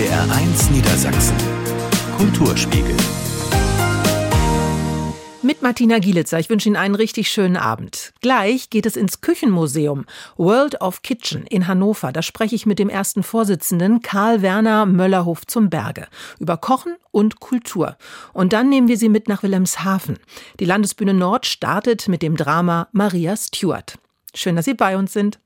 NDR1 Niedersachsen. Kulturspiegel. Mit Martina Gielitzer. Ich wünsche Ihnen einen richtig schönen Abend. Gleich geht es ins Küchenmuseum World of Kitchen in Hannover. Da spreche ich mit dem ersten Vorsitzenden Karl Werner Möllerhof zum Berge über Kochen und Kultur. Und dann nehmen wir Sie mit nach Wilhelmshaven. Die Landesbühne Nord startet mit dem Drama Maria Stuart. Schön, dass Sie bei uns sind.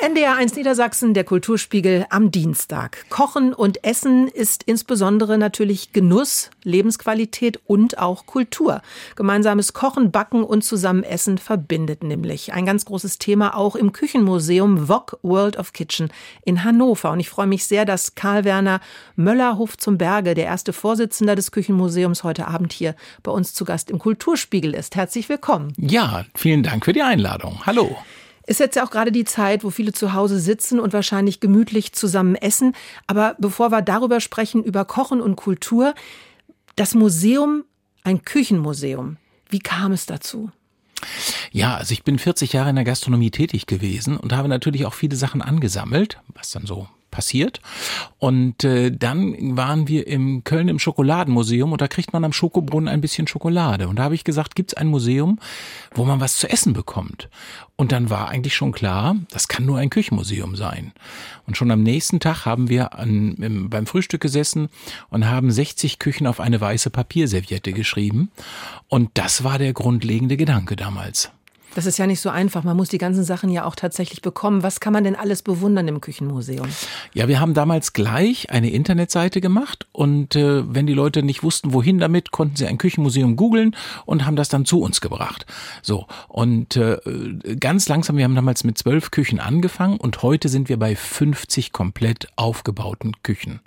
NDR1 Niedersachsen, der Kulturspiegel am Dienstag. Kochen und Essen ist insbesondere natürlich Genuss, Lebensqualität und auch Kultur. Gemeinsames Kochen, Backen und Zusammenessen verbindet nämlich. Ein ganz großes Thema auch im Küchenmuseum VOG World of Kitchen in Hannover. Und ich freue mich sehr, dass Karl Werner Möllerhof zum Berge, der erste Vorsitzender des Küchenmuseums, heute Abend hier bei uns zu Gast im Kulturspiegel ist. Herzlich willkommen. Ja, vielen Dank für die Einladung. Hallo. Ist jetzt ja auch gerade die Zeit, wo viele zu Hause sitzen und wahrscheinlich gemütlich zusammen essen. Aber bevor wir darüber sprechen, über Kochen und Kultur, das Museum, ein Küchenmuseum, wie kam es dazu? Ja, also ich bin 40 Jahre in der Gastronomie tätig gewesen und habe natürlich auch viele Sachen angesammelt, was dann so passiert. Und äh, dann waren wir im Köln im Schokoladenmuseum und da kriegt man am Schokobrunnen ein bisschen Schokolade. Und da habe ich gesagt, gibt's ein Museum, wo man was zu essen bekommt? Und dann war eigentlich schon klar, das kann nur ein Küchenmuseum sein. Und schon am nächsten Tag haben wir an, im, beim Frühstück gesessen und haben 60 Küchen auf eine weiße Papierserviette geschrieben. Und das war der grundlegende Gedanke damals. Das ist ja nicht so einfach. Man muss die ganzen Sachen ja auch tatsächlich bekommen. Was kann man denn alles bewundern im Küchenmuseum? Ja, wir haben damals gleich eine Internetseite gemacht und äh, wenn die Leute nicht wussten, wohin damit, konnten sie ein Küchenmuseum googeln und haben das dann zu uns gebracht. So und äh, ganz langsam. Wir haben damals mit zwölf Küchen angefangen und heute sind wir bei 50 komplett aufgebauten Küchen.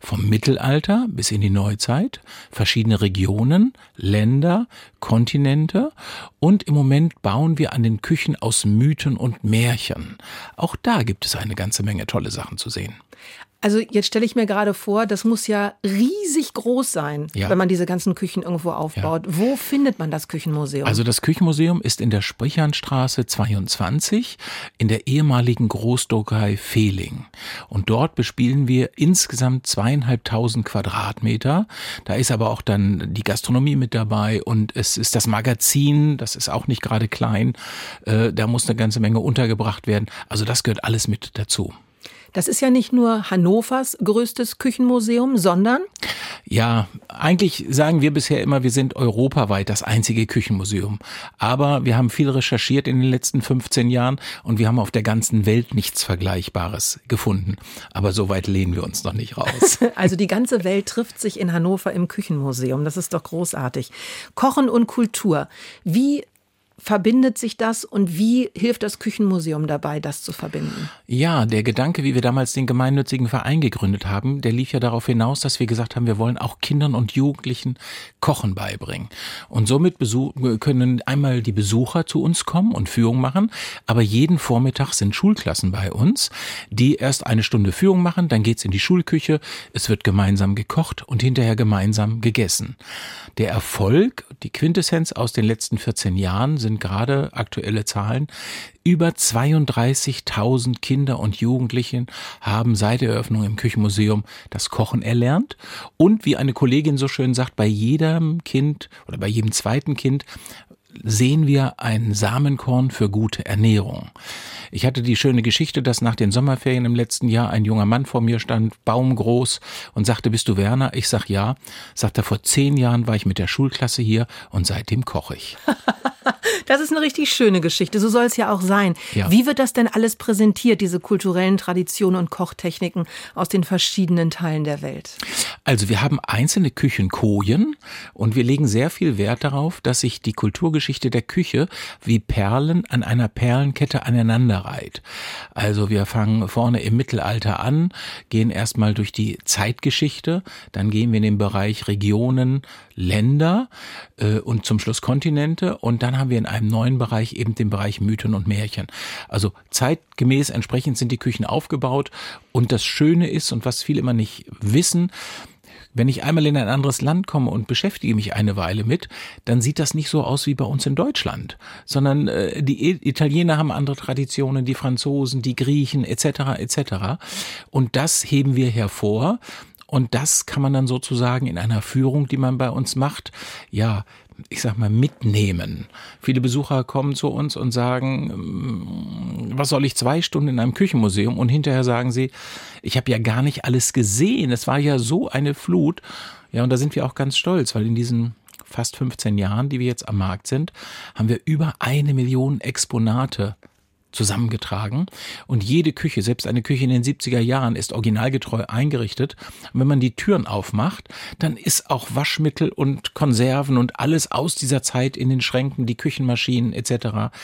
Vom Mittelalter bis in die Neuzeit, verschiedene Regionen, Länder, Kontinente und im Moment bauen wir an den Küchen aus Mythen und Märchen. Auch da gibt es eine ganze Menge tolle Sachen zu sehen. Also jetzt stelle ich mir gerade vor, das muss ja riesig groß sein, ja. wenn man diese ganzen Küchen irgendwo aufbaut. Ja. Wo findet man das Küchenmuseum? Also das Küchenmuseum ist in der Sprichernstraße 22 in der ehemaligen Großdruckerei Fehling. Und dort bespielen wir insgesamt zweieinhalbtausend Quadratmeter. Da ist aber auch dann die Gastronomie mit dabei und es ist das Magazin, das ist auch nicht gerade klein. Äh, da muss eine ganze Menge untergebracht werden. Also das gehört alles mit dazu. Das ist ja nicht nur Hannovers größtes Küchenmuseum, sondern ja, eigentlich sagen wir bisher immer, wir sind europaweit das einzige Küchenmuseum. Aber wir haben viel recherchiert in den letzten 15 Jahren und wir haben auf der ganzen Welt nichts Vergleichbares gefunden. Aber so weit lehnen wir uns noch nicht raus. also die ganze Welt trifft sich in Hannover im Küchenmuseum. Das ist doch großartig. Kochen und Kultur. Wie verbindet sich das und wie hilft das Küchenmuseum dabei, das zu verbinden? Ja, der Gedanke, wie wir damals den gemeinnützigen Verein gegründet haben, der lief ja darauf hinaus, dass wir gesagt haben, wir wollen auch Kindern und Jugendlichen Kochen beibringen. Und somit können einmal die Besucher zu uns kommen und Führung machen, aber jeden Vormittag sind Schulklassen bei uns, die erst eine Stunde Führung machen, dann geht's in die Schulküche, es wird gemeinsam gekocht und hinterher gemeinsam gegessen. Der Erfolg, die Quintessenz aus den letzten 14 Jahren sind gerade aktuelle Zahlen. Über 32.000 Kinder und Jugendlichen haben seit der Eröffnung im Küchenmuseum das Kochen erlernt. Und wie eine Kollegin so schön sagt, bei jedem Kind oder bei jedem zweiten Kind sehen wir ein Samenkorn für gute Ernährung. Ich hatte die schöne Geschichte, dass nach den Sommerferien im letzten Jahr ein junger Mann vor mir stand, baumgroß, und sagte, bist du Werner? Ich sag ja. Sagt er, vor zehn Jahren war ich mit der Schulklasse hier und seitdem koche ich. Das ist eine richtig schöne Geschichte. So soll es ja auch sein. Ja. Wie wird das denn alles präsentiert, diese kulturellen Traditionen und Kochtechniken aus den verschiedenen Teilen der Welt? Also wir haben einzelne Küchenkojen und wir legen sehr viel Wert darauf, dass sich die Kulturgeschichte der Küche wie Perlen an einer Perlenkette aneinanderreiht. Also wir fangen vorne im Mittelalter an, gehen erstmal durch die Zeitgeschichte, dann gehen wir in den Bereich Regionen, Länder äh, und zum Schluss Kontinente und dann haben wir in einem neuen Bereich eben den Bereich Mythen und Märchen. Also zeitgemäß entsprechend sind die Küchen aufgebaut und das Schöne ist und was viele immer nicht wissen, Wenn ich einmal in ein anderes Land komme und beschäftige mich eine Weile mit, dann sieht das nicht so aus wie bei uns in Deutschland, sondern äh, die Italiener haben andere Traditionen, die Franzosen, die Griechen etc. etc. Und das heben wir hervor. Und das kann man dann sozusagen in einer Führung, die man bei uns macht, ja, ich sag mal, mitnehmen. Viele Besucher kommen zu uns und sagen, mm, was soll ich zwei Stunden in einem Küchenmuseum? Und hinterher sagen sie, ich habe ja gar nicht alles gesehen. Es war ja so eine Flut. Ja, und da sind wir auch ganz stolz, weil in diesen fast 15 Jahren, die wir jetzt am Markt sind, haben wir über eine Million Exponate zusammengetragen. Und jede Küche, selbst eine Küche in den 70er Jahren, ist originalgetreu eingerichtet. Und wenn man die Türen aufmacht, dann ist auch Waschmittel und Konserven und alles aus dieser Zeit in den Schränken, die Küchenmaschinen etc.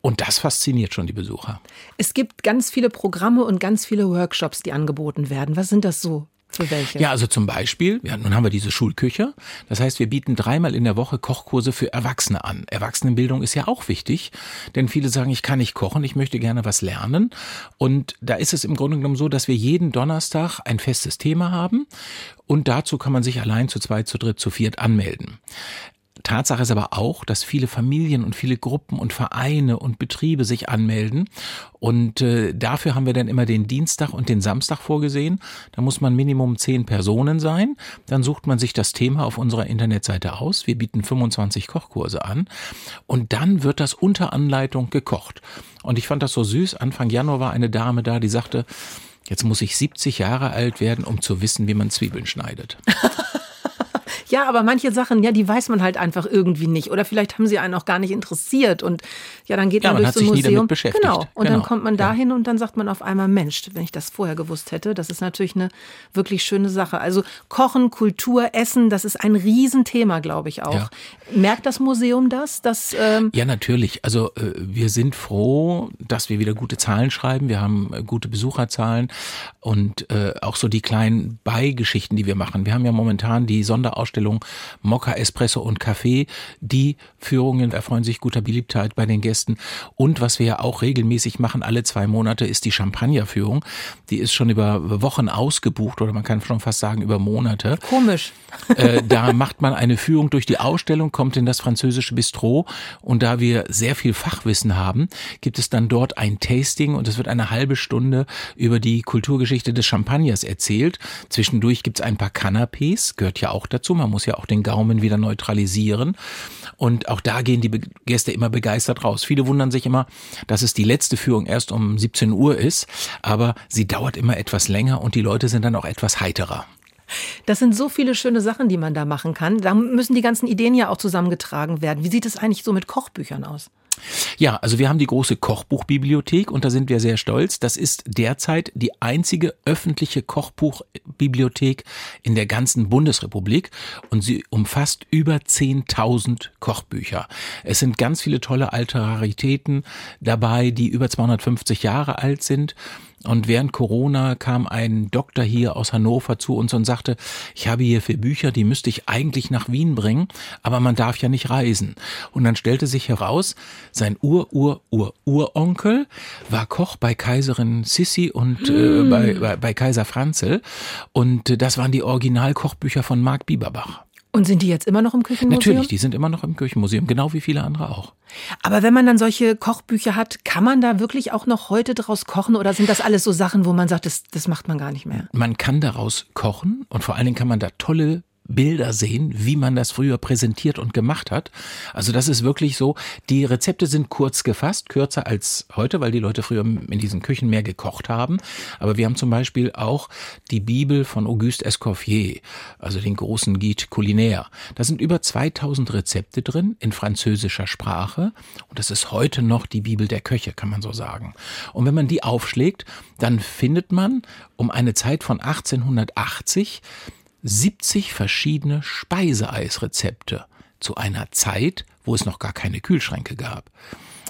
Und das fasziniert schon die Besucher. Es gibt ganz viele Programme und ganz viele Workshops, die angeboten werden. Was sind das so für welche? Ja, also zum Beispiel, ja, nun haben wir diese Schulküche. Das heißt, wir bieten dreimal in der Woche Kochkurse für Erwachsene an. Erwachsenenbildung ist ja auch wichtig, denn viele sagen, ich kann nicht kochen, ich möchte gerne was lernen. Und da ist es im Grunde genommen so, dass wir jeden Donnerstag ein festes Thema haben und dazu kann man sich allein zu zweit, zu dritt, zu viert anmelden. Tatsache ist aber auch, dass viele Familien und viele Gruppen und Vereine und Betriebe sich anmelden. Und äh, dafür haben wir dann immer den Dienstag und den Samstag vorgesehen. Da muss man Minimum zehn Personen sein. Dann sucht man sich das Thema auf unserer Internetseite aus. Wir bieten 25 Kochkurse an. Und dann wird das unter Anleitung gekocht. Und ich fand das so süß. Anfang Januar war eine Dame da, die sagte, jetzt muss ich 70 Jahre alt werden, um zu wissen, wie man Zwiebeln schneidet. Ja, aber manche Sachen, ja, die weiß man halt einfach irgendwie nicht. Oder vielleicht haben sie einen auch gar nicht interessiert. Und ja, dann geht ja, man, man durch so ein Museum. Genau. Und genau. dann kommt man dahin ja. und dann sagt man auf einmal, Mensch, wenn ich das vorher gewusst hätte, das ist natürlich eine wirklich schöne Sache. Also Kochen, Kultur, Essen, das ist ein Riesenthema, glaube ich auch. Ja. Merkt das Museum das? Dass, ähm ja, natürlich. Also äh, wir sind froh, dass wir wieder gute Zahlen schreiben. Wir haben äh, gute Besucherzahlen und äh, auch so die kleinen Beigeschichten, die wir machen. Wir haben ja momentan die Sonderausstellung Mokka, Espresso und Kaffee. Die Führungen erfreuen sich guter Beliebtheit bei den Gästen. Und was wir ja auch regelmäßig machen, alle zwei Monate, ist die Champagnerführung. Die ist schon über Wochen ausgebucht oder man kann schon fast sagen über Monate. Komisch. Äh, da macht man eine Führung durch die Ausstellung, kommt in das französische Bistro und da wir sehr viel Fachwissen haben, gibt es dann dort ein Tasting und es wird eine halbe Stunde über die Kulturgeschichte des Champagners erzählt. Zwischendurch gibt es ein paar Canapés, gehört ja auch dazu. Man muss ja auch den Gaumen wieder neutralisieren. Und auch da gehen die Gäste immer begeistert raus. Viele wundern sich immer, dass es die letzte Führung erst um 17 Uhr ist, aber sie dauert immer etwas länger und die Leute sind dann auch etwas heiterer. Das sind so viele schöne Sachen, die man da machen kann. Da müssen die ganzen Ideen ja auch zusammengetragen werden. Wie sieht es eigentlich so mit Kochbüchern aus? Ja, also wir haben die große Kochbuchbibliothek und da sind wir sehr stolz. Das ist derzeit die einzige öffentliche Kochbuchbibliothek in der ganzen Bundesrepublik und sie umfasst über 10.000 Kochbücher. Es sind ganz viele tolle alte Raritäten dabei, die über 250 Jahre alt sind und während Corona kam ein Doktor hier aus Hannover zu uns und sagte, ich habe hier vier Bücher, die müsste ich eigentlich nach Wien bringen, aber man darf ja nicht reisen. Und dann stellte sich heraus, sein Ur-Ur-Ur-Uronkel war Koch bei Kaiserin Sissi und äh, hm. bei, bei, bei Kaiser Franzel. Und äh, das waren die Originalkochbücher von Marc Bieberbach. Und sind die jetzt immer noch im Küchenmuseum? Natürlich, die sind immer noch im Küchenmuseum, genau wie viele andere auch. Aber wenn man dann solche Kochbücher hat, kann man da wirklich auch noch heute draus kochen oder sind das alles so Sachen, wo man sagt, das, das macht man gar nicht mehr? Man kann daraus kochen und vor allen Dingen kann man da tolle Bilder sehen, wie man das früher präsentiert und gemacht hat. Also das ist wirklich so, die Rezepte sind kurz gefasst, kürzer als heute, weil die Leute früher in diesen Küchen mehr gekocht haben. Aber wir haben zum Beispiel auch die Bibel von Auguste Escoffier, also den großen Guide culinaire. Da sind über 2000 Rezepte drin in französischer Sprache und das ist heute noch die Bibel der Köche, kann man so sagen. Und wenn man die aufschlägt, dann findet man um eine Zeit von 1880 70 verschiedene Speiseeisrezepte zu einer Zeit, wo es noch gar keine Kühlschränke gab.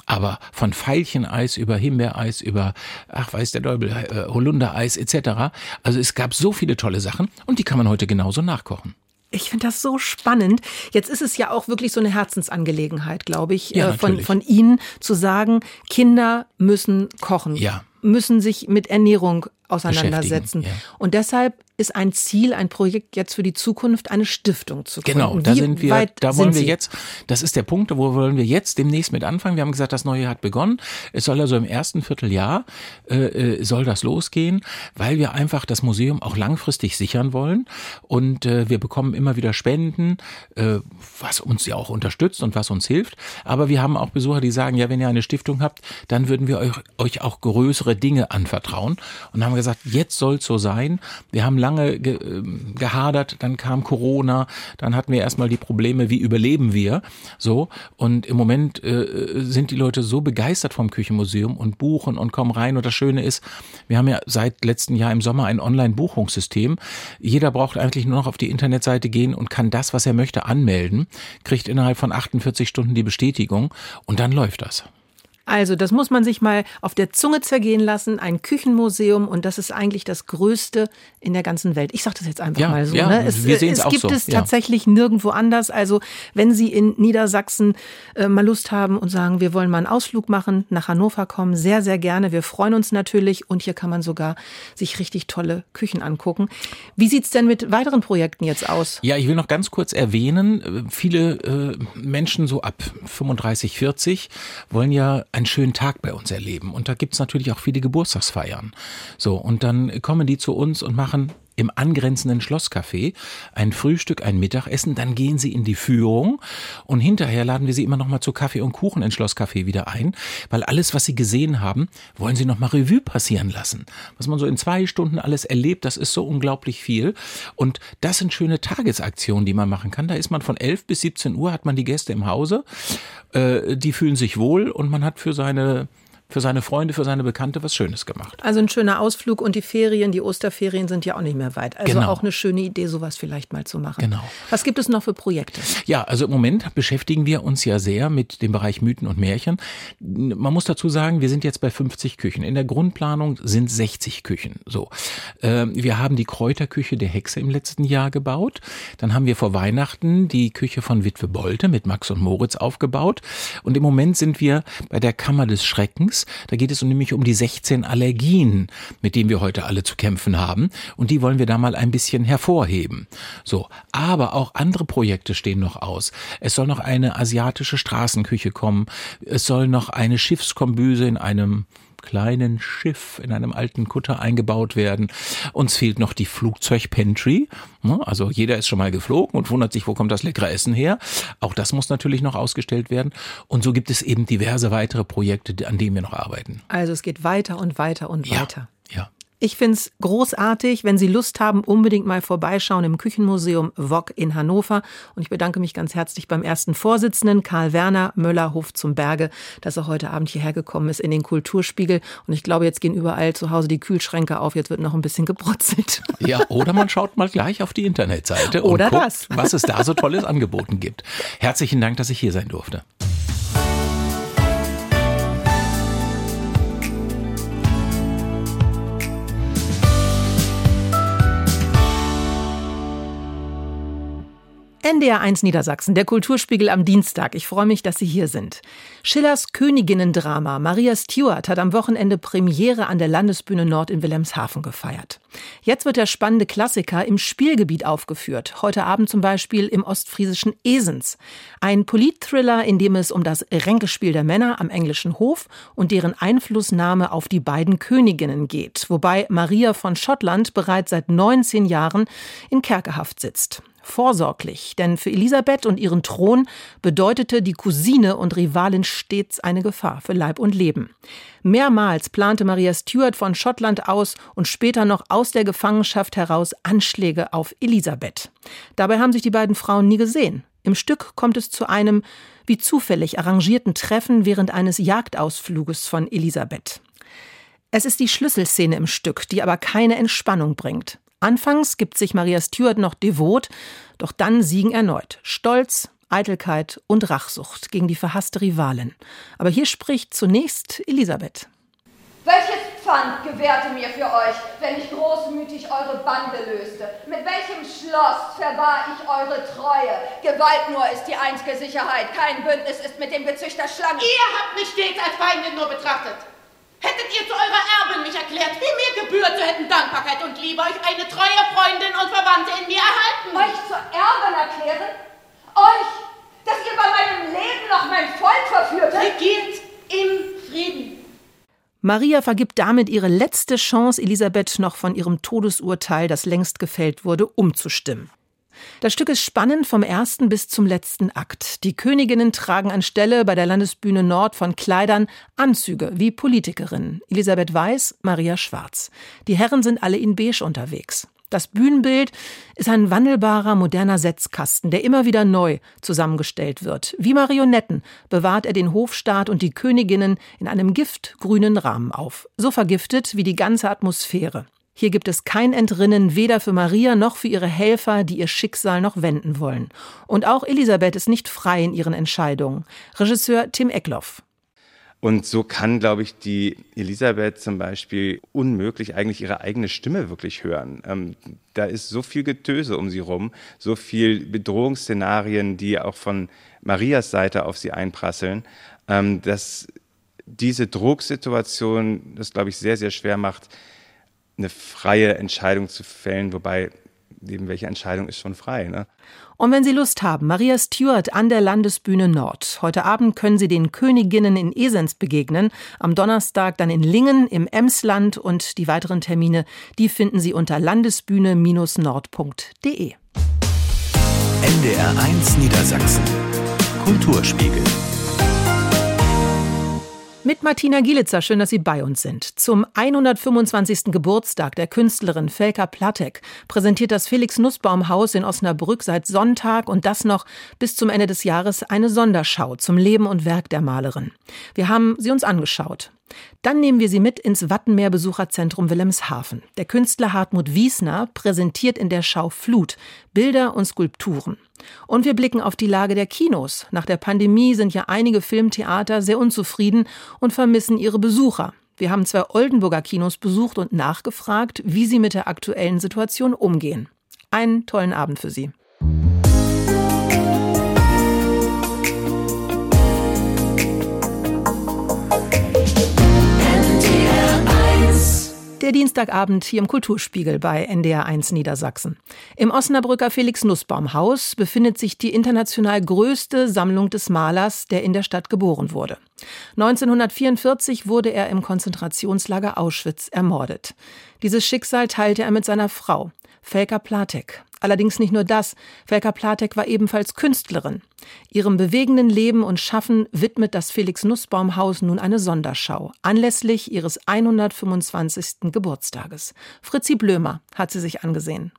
Aber von Veilcheneis über Himbeereis, über, ach weiß der Teufel, äh, Holundereis etc. Also es gab so viele tolle Sachen und die kann man heute genauso nachkochen. Ich finde das so spannend. Jetzt ist es ja auch wirklich so eine Herzensangelegenheit, glaube ich, ja, äh, von, von Ihnen zu sagen, Kinder müssen kochen. Ja. Müssen sich mit Ernährung auseinandersetzen. Ja. Und deshalb ist ein Ziel, ein Projekt jetzt für die Zukunft, eine Stiftung zu gründen. Genau, da Wie sind wir, da wollen wir Sie? jetzt, das ist der Punkt, wo wollen wir jetzt demnächst mit anfangen. Wir haben gesagt, das neue Jahr hat begonnen. Es soll also im ersten Vierteljahr äh, äh, soll das losgehen, weil wir einfach das Museum auch langfristig sichern wollen und äh, wir bekommen immer wieder Spenden, äh, was uns ja auch unterstützt und was uns hilft. Aber wir haben auch Besucher, die sagen, ja, wenn ihr eine Stiftung habt, dann würden wir euch, euch auch größere Dinge anvertrauen und haben gesagt, jetzt soll es so sein. Wir haben lange ge, ähm, gehadert, dann kam Corona, dann hatten wir erstmal die Probleme, wie überleben wir, so und im Moment äh, sind die Leute so begeistert vom Küchenmuseum und buchen und kommen rein und das Schöne ist, wir haben ja seit letztem Jahr im Sommer ein Online-Buchungssystem. Jeder braucht eigentlich nur noch auf die Internetseite gehen und kann das, was er möchte, anmelden, kriegt innerhalb von 48 Stunden die Bestätigung und dann läuft das. Also, das muss man sich mal auf der Zunge zergehen lassen. Ein Küchenmuseum und das ist eigentlich das größte in der ganzen Welt. Ich sage das jetzt einfach Ja, mal so. ja, ne? Es, wir es auch gibt so, es ja. tatsächlich nirgendwo anders. Also, wenn Sie in Niedersachsen äh, mal Lust haben und sagen, wir wollen mal einen Ausflug machen, nach Hannover kommen, sehr, sehr gerne. Wir freuen uns natürlich und hier kann man sogar sich richtig tolle Küchen angucken. Wie sieht's denn mit weiteren Projekten jetzt aus? Ja, ich will noch ganz kurz erwähnen, äh, viele äh, Menschen so ab 35, 40 wollen ja einen schönen Tag bei uns erleben. Und da gibt's natürlich auch viele Geburtstagsfeiern. So, und dann kommen die zu uns und machen im angrenzenden Schlosscafé ein Frühstück, ein Mittagessen, dann gehen sie in die Führung und hinterher laden wir sie immer noch mal zu Kaffee und Kuchen ins Schlosscafé wieder ein, weil alles, was sie gesehen haben, wollen sie noch mal Revue passieren lassen. Was man so in zwei Stunden alles erlebt, das ist so unglaublich viel und das sind schöne Tagesaktionen, die man machen kann. Da ist man von 11 bis 17 Uhr, hat man die Gäste im Hause, äh, die fühlen sich wohl und man hat für seine für seine Freunde, für seine Bekannte was Schönes gemacht. Also ein schöner Ausflug und die Ferien, die Osterferien sind ja auch nicht mehr weit. Also Genau. auch eine schöne Idee, sowas vielleicht mal zu machen. Genau. Was gibt es noch für Projekte? Ja, also im Moment beschäftigen wir uns ja sehr mit dem Bereich Mythen und Märchen. Man muss dazu sagen, wir sind jetzt bei 50 Küchen. In der Grundplanung sind 60 Küchen. So, Ähm, wir haben die Kräuterküche der Hexe im letzten Jahr gebaut. Dann haben wir vor Weihnachten die Küche von Witwe Bolte mit Max und Moritz aufgebaut. Und im Moment sind wir bei der Kammer des Schreckens. Da geht es nämlich um die 16 Allergien, mit denen wir heute alle zu kämpfen haben. Und die wollen wir da mal ein bisschen hervorheben. So, aber auch andere Projekte stehen noch aus. Es soll noch eine asiatische Straßenküche kommen. Es soll noch eine Schiffskombüse in einem kleinen Schiff in einem alten Kutter eingebaut werden. Uns fehlt noch die Flugzeugpantry. Ne? Also jeder ist schon mal geflogen und wundert sich, wo kommt das leckere Essen her. Auch das muss natürlich noch ausgestellt werden. Und so gibt es eben diverse weitere Projekte, an denen wir noch arbeiten. Also es geht weiter und weiter und Ja, weiter. Ich find's großartig. Wenn Sie Lust haben, unbedingt mal vorbeischauen im Küchenmuseum Wok in Hannover. Und ich bedanke mich ganz herzlich beim ersten Vorsitzenden, Karl Werner Möller, Hof zum Berge, dass er heute Abend hierher gekommen ist in den Kulturspiegel. Und ich glaube, jetzt gehen überall zu Hause die Kühlschränke auf. Jetzt wird noch ein bisschen gebrutzelt. Ja, oder man schaut mal gleich auf die Internetseite Oder und guckt, das. was es da so tolles angeboten gibt. Herzlichen Dank, dass ich hier sein durfte. NDR 1 Niedersachsen, der Kulturspiegel am Dienstag. Ich freue mich, dass Sie hier sind. Schillers Königinnen-Drama Maria Stuart hat am Wochenende Premiere an der Landesbühne Nord in Wilhelmshaven gefeiert. Jetzt wird der spannende Klassiker im Spielgebiet aufgeführt. Heute Abend zum Beispiel im ostfriesischen Esens. Ein Politthriller, in dem es um das Ränkespiel der Männer am englischen Hof und deren Einflussnahme auf die beiden Königinnen geht. Wobei Maria von Schottland bereits seit 19 Jahren in Kerkerhaft sitzt vorsorglich, denn für Elisabeth und ihren Thron bedeutete die Cousine und Rivalin stets eine Gefahr für Leib und Leben. Mehrmals plante Maria Stuart von Schottland aus und später noch aus der Gefangenschaft heraus Anschläge auf Elisabeth. Dabei haben sich die beiden Frauen nie gesehen. Im Stück kommt es zu einem wie zufällig arrangierten Treffen während eines Jagdausfluges von Elisabeth. Es ist die Schlüsselszene im Stück, die aber keine Entspannung bringt. Anfangs gibt sich Maria Stuart noch devot, doch dann siegen erneut Stolz, Eitelkeit und Rachsucht gegen die verhasste Rivalin. Aber hier spricht zunächst Elisabeth. Welches Pfand gewährte mir für euch, wenn ich großmütig eure Bande löste? Mit welchem Schloss verwahr ich eure Treue? Gewalt nur ist die einzige Sicherheit. Kein Bündnis ist mit dem Gezüchter Schlangen. Ihr habt mich stets als Feindin nur betrachtet. Hättet ihr zu eurer Erbin mich erklärt, wie mir gebührt, so hätten Dankbarkeit und Liebe euch eine treue Freundin und Verwandte in mir erhalten. Euch zur Erbin erklären? Euch, dass ihr bei meinem Leben noch mein Volk verführtet? Regiert im Frieden. Maria vergibt damit ihre letzte Chance, Elisabeth noch von ihrem Todesurteil, das längst gefällt wurde, umzustimmen. Das Stück ist spannend vom ersten bis zum letzten Akt. Die Königinnen tragen anstelle bei der Landesbühne Nord von Kleidern Anzüge wie Politikerinnen. Elisabeth Weiß, Maria Schwarz. Die Herren sind alle in Beige unterwegs. Das Bühnenbild ist ein wandelbarer, moderner Setzkasten, der immer wieder neu zusammengestellt wird. Wie Marionetten bewahrt er den Hofstaat und die Königinnen in einem giftgrünen Rahmen auf. So vergiftet wie die ganze Atmosphäre. Hier gibt es kein Entrinnen weder für Maria noch für ihre Helfer, die ihr Schicksal noch wenden wollen. Und auch Elisabeth ist nicht frei in ihren Entscheidungen. Regisseur Tim Eckloff. Und so kann, glaube ich, die Elisabeth zum Beispiel unmöglich eigentlich ihre eigene Stimme wirklich hören. Ähm, da ist so viel Getöse um sie rum, so viel Bedrohungsszenarien, die auch von Marias Seite auf sie einprasseln, ähm, dass diese Drucksituation das, glaube ich, sehr, sehr schwer macht, eine freie Entscheidung zu fällen, wobei eben welche Entscheidung ist schon frei. Ne? Und wenn Sie Lust haben, Maria Stewart an der Landesbühne Nord. Heute Abend können Sie den Königinnen in Esens begegnen. Am Donnerstag dann in Lingen im Emsland und die weiteren Termine, die finden Sie unter landesbühne-nord.de. NDR 1 Niedersachsen. Kulturspiegel. Mit Martina Gielitzer, schön, dass Sie bei uns sind. Zum 125. Geburtstag der Künstlerin Felka Platek präsentiert das Felix Nussbaum Haus in Osnabrück seit Sonntag und das noch bis zum Ende des Jahres eine Sonderschau zum Leben und Werk der Malerin. Wir haben sie uns angeschaut. Dann nehmen wir Sie mit ins Wattenmeer Besucherzentrum Wilhelmshaven. Der Künstler Hartmut Wiesner präsentiert in der Schau Flut Bilder und Skulpturen. Und wir blicken auf die Lage der Kinos. Nach der Pandemie sind ja einige Filmtheater sehr unzufrieden und vermissen ihre Besucher. Wir haben zwei Oldenburger Kinos besucht und nachgefragt, wie sie mit der aktuellen Situation umgehen. Einen tollen Abend für Sie. Der Dienstagabend hier im Kulturspiegel bei NDR1 Niedersachsen. Im Osnabrücker Felix Nussbaum Haus befindet sich die international größte Sammlung des Malers, der in der Stadt geboren wurde. 1944 wurde er im Konzentrationslager Auschwitz ermordet. Dieses Schicksal teilte er mit seiner Frau, Felka Platek. Allerdings nicht nur das. Felka Platek war ebenfalls Künstlerin. Ihrem bewegenden Leben und Schaffen widmet das Felix Nussbaum Haus nun eine Sonderschau anlässlich ihres 125. Geburtstages. Fritzi Blömer hat sie sich angesehen.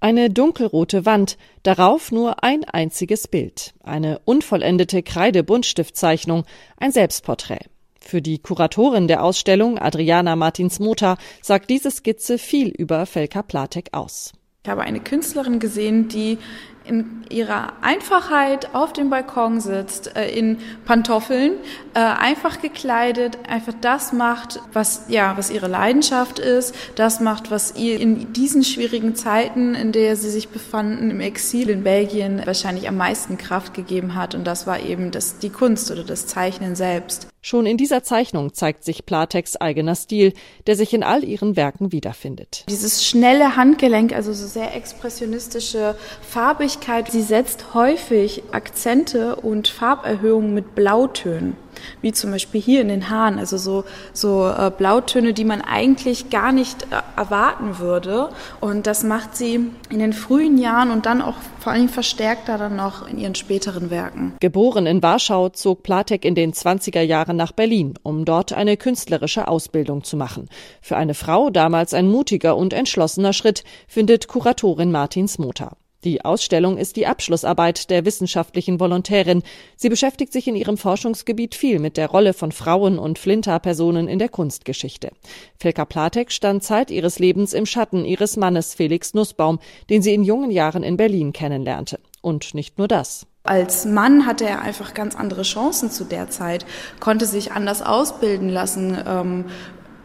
Eine dunkelrote Wand, darauf nur ein einziges Bild. Eine unvollendete Kreide-Buntstiftzeichnung, ein Selbstporträt. Für die Kuratorin der Ausstellung, Adriana Martins-Mota, sagt diese Skizze viel über Felka Platek aus. Ich habe eine Künstlerin gesehen, die in ihrer Einfachheit auf dem Balkon sitzt, äh, in Pantoffeln, äh, einfach gekleidet, einfach das macht, was, ja, was ihre Leidenschaft ist, das macht, was ihr in diesen schwierigen Zeiten, in der sie sich befanden, im Exil in Belgien, wahrscheinlich am meisten Kraft gegeben hat. Und das war eben das, die Kunst oder das Zeichnen selbst. Schon in dieser Zeichnung zeigt sich Platex eigener Stil, der sich in all ihren Werken wiederfindet. Dieses schnelle Handgelenk, also so sehr expressionistische Farbigkeit, sie setzt häufig Akzente und Farberhöhungen mit Blautönen wie zum Beispiel hier in den Haaren, also so, so äh, Blautöne, die man eigentlich gar nicht äh, erwarten würde. Und das macht sie in den frühen Jahren und dann auch vor allem verstärkter dann noch in ihren späteren Werken. Geboren in Warschau zog Platek in den 20er Jahren nach Berlin, um dort eine künstlerische Ausbildung zu machen. Für eine Frau damals ein mutiger und entschlossener Schritt, findet Kuratorin Martins Motor. Die Ausstellung ist die Abschlussarbeit der wissenschaftlichen Volontärin. Sie beschäftigt sich in ihrem Forschungsgebiet viel mit der Rolle von Frauen und Flinterpersonen in der Kunstgeschichte. Felka Platek stand Zeit ihres Lebens im Schatten ihres Mannes Felix Nussbaum, den sie in jungen Jahren in Berlin kennenlernte. Und nicht nur das. Als Mann hatte er einfach ganz andere Chancen zu der Zeit, konnte sich anders ausbilden lassen, ähm,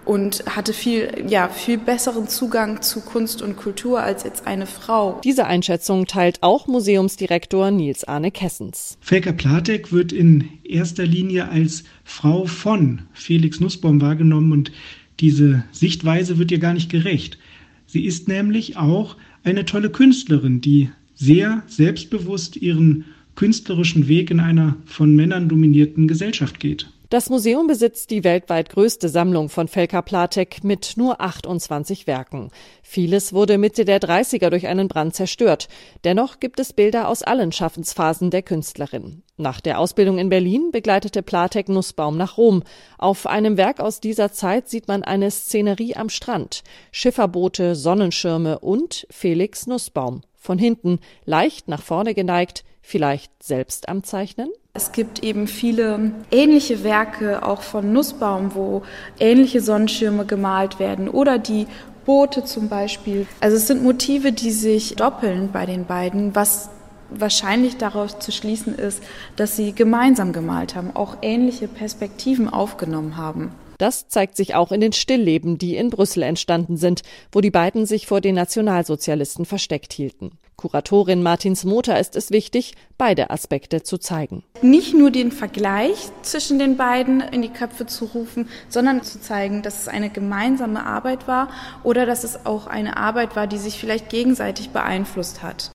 und hatte viel, ja, viel besseren Zugang zu Kunst und Kultur als jetzt eine Frau. Diese Einschätzung teilt auch Museumsdirektor Nils Arne Kessens. Felka Platek wird in erster Linie als Frau von Felix Nussbaum wahrgenommen und diese Sichtweise wird ihr gar nicht gerecht. Sie ist nämlich auch eine tolle Künstlerin, die sehr selbstbewusst ihren künstlerischen Weg in einer von Männern dominierten Gesellschaft geht. Das Museum besitzt die weltweit größte Sammlung von Felka Platek mit nur 28 Werken. Vieles wurde Mitte der 30er durch einen Brand zerstört. Dennoch gibt es Bilder aus allen Schaffensphasen der Künstlerin. Nach der Ausbildung in Berlin begleitete Platek Nussbaum nach Rom. Auf einem Werk aus dieser Zeit sieht man eine Szenerie am Strand, Schifferboote, Sonnenschirme und Felix Nussbaum. Von hinten, leicht nach vorne geneigt, vielleicht selbst am Zeichnen? Es gibt eben viele ähnliche Werke auch von Nussbaum, wo ähnliche Sonnenschirme gemalt werden oder die Boote zum Beispiel. Also es sind Motive, die sich doppeln bei den beiden, was wahrscheinlich daraus zu schließen ist, dass sie gemeinsam gemalt haben, auch ähnliche Perspektiven aufgenommen haben. Das zeigt sich auch in den Stillleben, die in Brüssel entstanden sind, wo die beiden sich vor den Nationalsozialisten versteckt hielten. Kuratorin Martins Motor ist es wichtig, beide Aspekte zu zeigen. Nicht nur den Vergleich zwischen den beiden in die Köpfe zu rufen, sondern zu zeigen, dass es eine gemeinsame Arbeit war oder dass es auch eine Arbeit war, die sich vielleicht gegenseitig beeinflusst hat.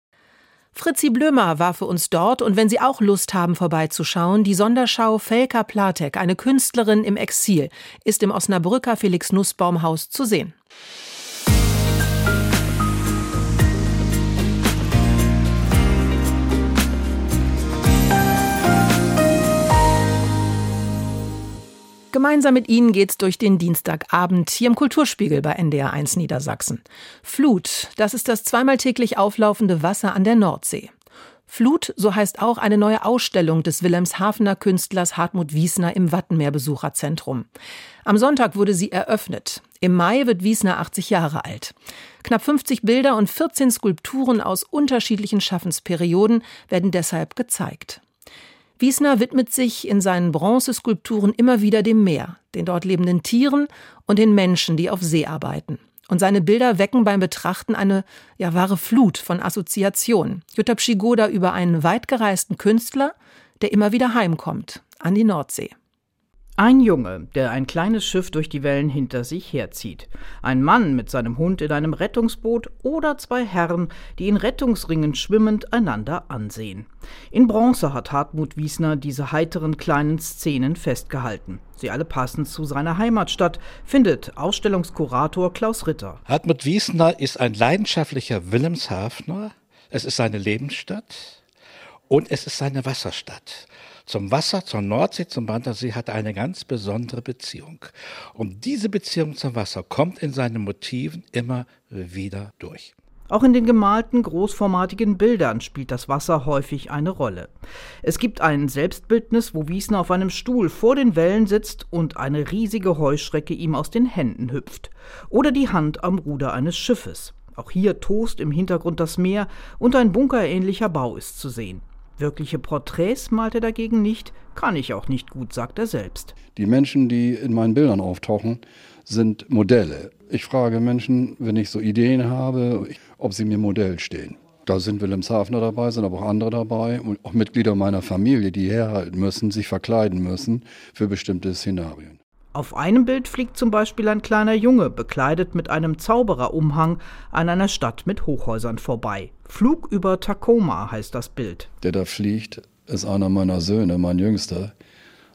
Fritzi Blömer war für uns dort und wenn Sie auch Lust haben vorbeizuschauen, die Sonderschau Felka Platek, eine Künstlerin im Exil, ist im Osnabrücker Felix Nussbaum Haus zu sehen. Gemeinsam mit Ihnen geht's durch den Dienstagabend hier im Kulturspiegel bei NDR1 Niedersachsen. Flut, das ist das zweimal täglich auflaufende Wasser an der Nordsee. Flut, so heißt auch eine neue Ausstellung des Wilhelmshavener Künstlers Hartmut Wiesner im Wattenmeer-Besucherzentrum. Am Sonntag wurde sie eröffnet. Im Mai wird Wiesner 80 Jahre alt. Knapp 50 Bilder und 14 Skulpturen aus unterschiedlichen Schaffensperioden werden deshalb gezeigt. Wiesner widmet sich in seinen Bronzeskulpturen immer wieder dem Meer, den dort lebenden Tieren und den Menschen, die auf See arbeiten. Und seine Bilder wecken beim Betrachten eine ja wahre Flut von Assoziationen. Jutta Pschigoda über einen weitgereisten Künstler, der immer wieder heimkommt an die Nordsee. Ein Junge, der ein kleines Schiff durch die Wellen hinter sich herzieht. Ein Mann mit seinem Hund in einem Rettungsboot oder zwei Herren, die in Rettungsringen schwimmend einander ansehen. In Bronze hat Hartmut Wiesner diese heiteren kleinen Szenen festgehalten. Sie alle passen zu seiner Heimatstadt, findet Ausstellungskurator Klaus Ritter. Hartmut Wiesner ist ein leidenschaftlicher Wilhelmshavener. Es ist seine Lebensstadt und es ist seine Wasserstadt zum Wasser, zur Nordsee, zum Brandersee hat er eine ganz besondere Beziehung. Und diese Beziehung zum Wasser kommt in seinen Motiven immer wieder durch. Auch in den gemalten großformatigen Bildern spielt das Wasser häufig eine Rolle. Es gibt ein Selbstbildnis, wo Wiesner auf einem Stuhl vor den Wellen sitzt und eine riesige Heuschrecke ihm aus den Händen hüpft. Oder die Hand am Ruder eines Schiffes. Auch hier tost im Hintergrund das Meer und ein bunkerähnlicher Bau ist zu sehen. Wirkliche Porträts malt er dagegen nicht, kann ich auch nicht gut, sagt er selbst. Die Menschen, die in meinen Bildern auftauchen, sind Modelle. Ich frage Menschen, wenn ich so Ideen habe, ob sie mir Modell stehen. Da sind Wilhelmshavener dabei, sind aber auch andere dabei und auch Mitglieder meiner Familie, die herhalten müssen, sich verkleiden müssen für bestimmte Szenarien. Auf einem Bild fliegt zum Beispiel ein kleiner Junge, bekleidet mit einem Zaubererumhang, an einer Stadt mit Hochhäusern vorbei. Flug über Tacoma heißt das Bild. Der da fliegt, ist einer meiner Söhne, mein Jüngster,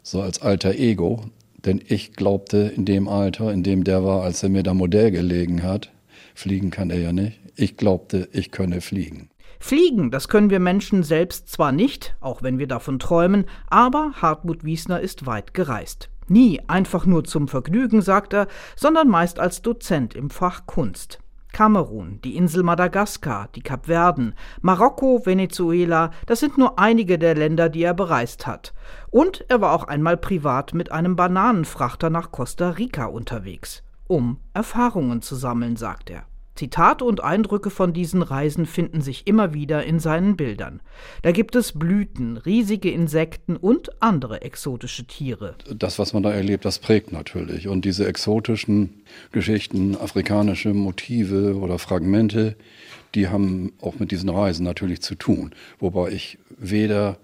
so als alter Ego. Denn ich glaubte in dem Alter, in dem der war, als er mir da Modell gelegen hat, fliegen kann er ja nicht, ich glaubte, ich könne fliegen. Fliegen, das können wir Menschen selbst zwar nicht, auch wenn wir davon träumen, aber Hartmut Wiesner ist weit gereist. Nie einfach nur zum Vergnügen, sagt er, sondern meist als Dozent im Fach Kunst. Kamerun, die Insel Madagaskar, die Kapverden, Marokko, Venezuela, das sind nur einige der Länder, die er bereist hat. Und er war auch einmal privat mit einem Bananenfrachter nach Costa Rica unterwegs, um Erfahrungen zu sammeln, sagt er. Zitate und Eindrücke von diesen Reisen finden sich immer wieder in seinen Bildern. Da gibt es Blüten, riesige Insekten und andere exotische Tiere. Das, was man da erlebt, das prägt natürlich. Und diese exotischen Geschichten, afrikanische Motive oder Fragmente, die haben auch mit diesen Reisen natürlich zu tun. Wobei ich weder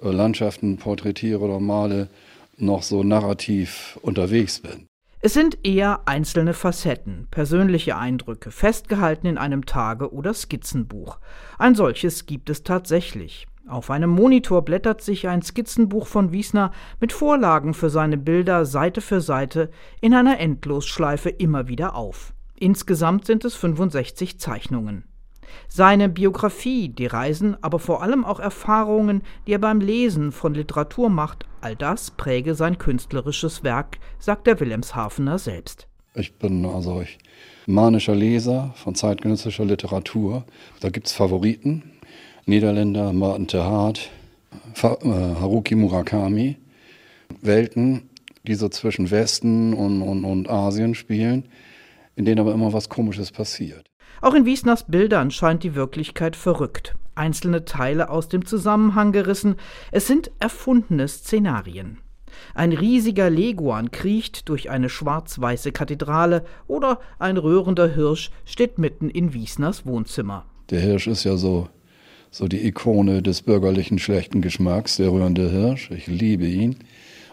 äh, Landschaften porträtiere oder male, noch so narrativ unterwegs bin. Es sind eher einzelne Facetten, persönliche Eindrücke, festgehalten in einem Tage- oder Skizzenbuch. Ein solches gibt es tatsächlich. Auf einem Monitor blättert sich ein Skizzenbuch von Wiesner mit Vorlagen für seine Bilder Seite für Seite in einer Endlosschleife immer wieder auf. Insgesamt sind es 65 Zeichnungen. Seine Biografie, die Reisen, aber vor allem auch Erfahrungen, die er beim Lesen von Literatur macht, all das präge sein künstlerisches Werk, sagt der Wilhelmshavener selbst. Ich bin also ich, manischer Leser von zeitgenössischer Literatur. Da gibt es Favoriten. Niederländer Martin Terhaat, äh, Haruki Murakami. Welten, die so zwischen Westen und, und, und Asien spielen, in denen aber immer was Komisches passiert. Auch in Wiesners Bildern scheint die Wirklichkeit verrückt. Einzelne Teile aus dem Zusammenhang gerissen. Es sind erfundene Szenarien. Ein riesiger Leguan kriecht durch eine schwarz-weiße Kathedrale oder ein rührender Hirsch steht mitten in Wiesners Wohnzimmer. Der Hirsch ist ja so, so die Ikone des bürgerlichen schlechten Geschmacks, der rührende Hirsch. Ich liebe ihn.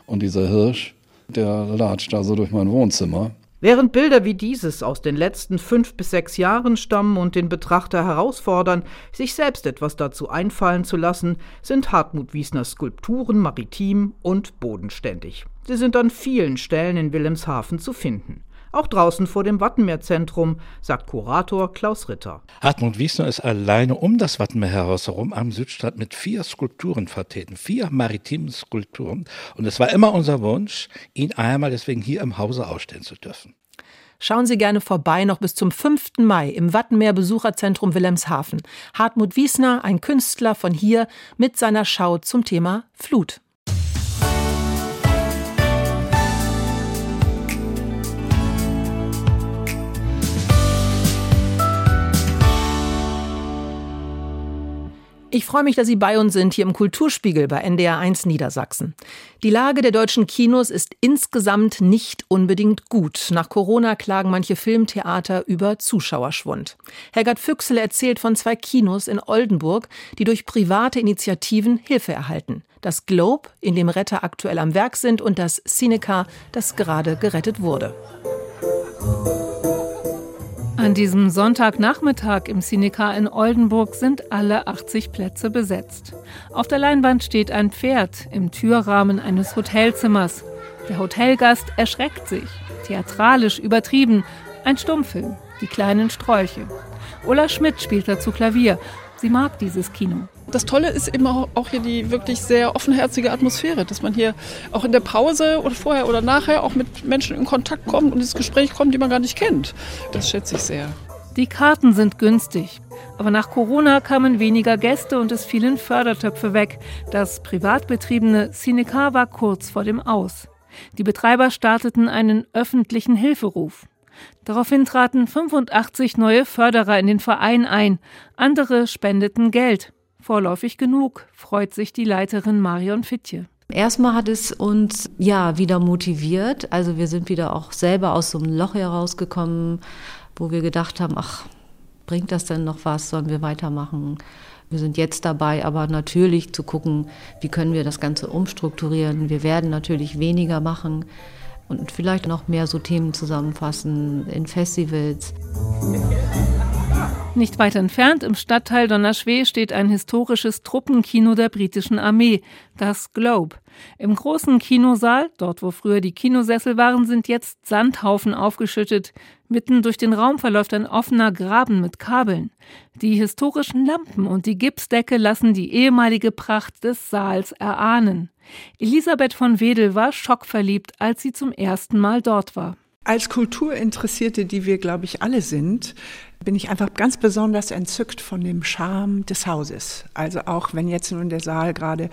Und dieser Hirsch, der latscht da so durch mein Wohnzimmer. Während Bilder wie dieses aus den letzten fünf bis sechs Jahren stammen und den Betrachter herausfordern, sich selbst etwas dazu einfallen zu lassen, sind Hartmut Wiesners Skulpturen maritim und bodenständig. Sie sind an vielen Stellen in Wilhelmshaven zu finden. Auch draußen vor dem Wattenmeerzentrum, sagt Kurator Klaus Ritter. Hartmut Wiesner ist alleine um das Wattenmeer heraus herum am Südstrand mit vier Skulpturen vertreten, vier maritimen Skulpturen. Und es war immer unser Wunsch, ihn einmal deswegen hier im Hause ausstellen zu dürfen. Schauen Sie gerne vorbei, noch bis zum 5. Mai im Wattenmeer Besucherzentrum Wilhelmshaven. Hartmut Wiesner, ein Künstler von hier, mit seiner Schau zum Thema Flut. Ich freue mich, dass Sie bei uns sind hier im Kulturspiegel bei NDR 1 Niedersachsen. Die Lage der deutschen Kinos ist insgesamt nicht unbedingt gut. Nach Corona klagen manche Filmtheater über Zuschauerschwund. Hergard Füchsel erzählt von zwei Kinos in Oldenburg, die durch private Initiativen Hilfe erhalten. Das Globe, in dem Retter aktuell am Werk sind, und das Cineca, das gerade gerettet wurde. An diesem Sonntagnachmittag im Cinecar in Oldenburg sind alle 80 Plätze besetzt. Auf der Leinwand steht ein Pferd im Türrahmen eines Hotelzimmers. Der Hotelgast erschreckt sich. Theatralisch übertrieben. Ein Stummfilm. Die kleinen Strolche. Ulla Schmidt spielt dazu Klavier. Sie mag dieses Kino. Das Tolle ist eben auch hier die wirklich sehr offenherzige Atmosphäre, dass man hier auch in der Pause oder vorher oder nachher auch mit Menschen in Kontakt kommt und ins Gespräch kommt, die man gar nicht kennt. Das schätze ich sehr. Die Karten sind günstig. Aber nach Corona kamen weniger Gäste und es fielen Fördertöpfe weg. Das privat betriebene Cinecar war kurz vor dem Aus. Die Betreiber starteten einen öffentlichen Hilferuf. Daraufhin traten 85 neue Förderer in den Verein ein. Andere spendeten Geld. Vorläufig genug, freut sich die Leiterin Marion Fittje. Erstmal hat es uns ja wieder motiviert. Also wir sind wieder auch selber aus so einem Loch herausgekommen, wo wir gedacht haben, ach, bringt das denn noch was? Sollen wir weitermachen? Wir sind jetzt dabei, aber natürlich zu gucken, wie können wir das Ganze umstrukturieren. Wir werden natürlich weniger machen und vielleicht noch mehr so Themen zusammenfassen in Festivals. Nicht weit entfernt im Stadtteil Donnerschwee steht ein historisches Truppenkino der britischen Armee, das Globe. Im großen Kinosaal, dort wo früher die Kinosessel waren, sind jetzt Sandhaufen aufgeschüttet. Mitten durch den Raum verläuft ein offener Graben mit Kabeln. Die historischen Lampen und die Gipsdecke lassen die ehemalige Pracht des Saals erahnen. Elisabeth von Wedel war schockverliebt, als sie zum ersten Mal dort war. Als Kulturinteressierte, die wir, glaube ich, alle sind, bin ich einfach ganz besonders entzückt von dem Charme des Hauses. Also auch wenn jetzt nun der Saal gerade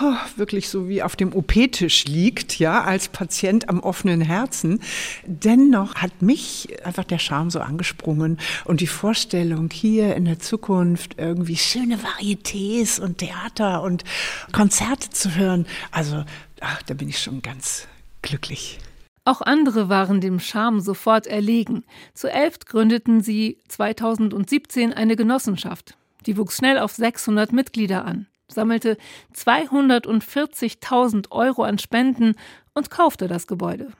oh, wirklich so wie auf dem OP-Tisch liegt, ja, als Patient am offenen Herzen, dennoch hat mich einfach der Charme so angesprungen und die Vorstellung hier in der Zukunft irgendwie schöne Varietés und Theater und Konzerte zu hören. Also, ach, da bin ich schon ganz glücklich. Auch andere waren dem Charme sofort erlegen. Zu elf gründeten sie 2017 eine Genossenschaft. Die wuchs schnell auf 600 Mitglieder an, sammelte 240.000 Euro an Spenden und kaufte das Gebäude.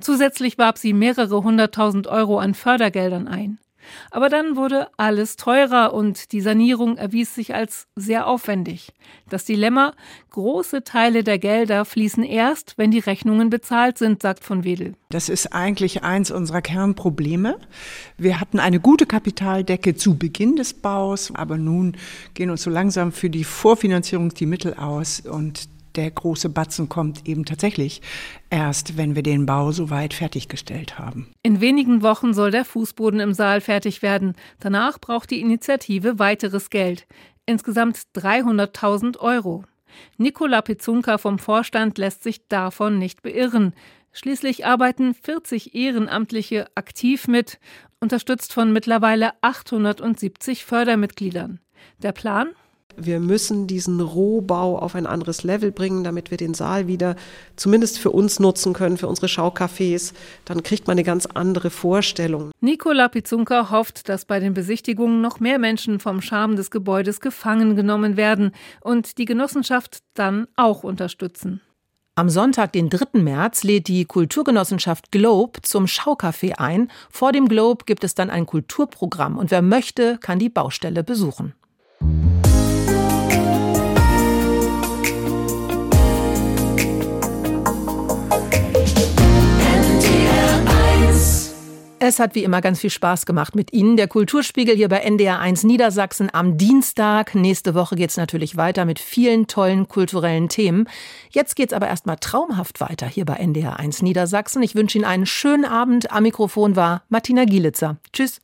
Zusätzlich warb sie mehrere hunderttausend Euro an Fördergeldern ein. Aber dann wurde alles teurer und die Sanierung erwies sich als sehr aufwendig. Das Dilemma, große Teile der Gelder fließen erst, wenn die Rechnungen bezahlt sind, sagt von Wedel. Das ist eigentlich eins unserer Kernprobleme. Wir hatten eine gute Kapitaldecke zu Beginn des Baus, aber nun gehen uns so langsam für die Vorfinanzierung die Mittel aus und der große Batzen kommt eben tatsächlich erst, wenn wir den Bau soweit fertiggestellt haben. In wenigen Wochen soll der Fußboden im Saal fertig werden. Danach braucht die Initiative weiteres Geld. Insgesamt 300.000 Euro. Nikola Pizunka vom Vorstand lässt sich davon nicht beirren. Schließlich arbeiten 40 Ehrenamtliche aktiv mit, unterstützt von mittlerweile 870 Fördermitgliedern. Der Plan? Wir müssen diesen Rohbau auf ein anderes Level bringen, damit wir den Saal wieder zumindest für uns nutzen können, für unsere Schaucafés. Dann kriegt man eine ganz andere Vorstellung. Nikola Pizunka hofft, dass bei den Besichtigungen noch mehr Menschen vom Charme des Gebäudes gefangen genommen werden und die Genossenschaft dann auch unterstützen. Am Sonntag, den 3. März, lädt die Kulturgenossenschaft Globe zum Schaucafé ein. Vor dem Globe gibt es dann ein Kulturprogramm und wer möchte, kann die Baustelle besuchen. Es hat wie immer ganz viel Spaß gemacht mit Ihnen. Der Kulturspiegel hier bei NDR1 Niedersachsen am Dienstag. Nächste Woche geht es natürlich weiter mit vielen tollen kulturellen Themen. Jetzt geht es aber erstmal traumhaft weiter hier bei NDR1 Niedersachsen. Ich wünsche Ihnen einen schönen Abend. Am Mikrofon war Martina Gielitzer. Tschüss.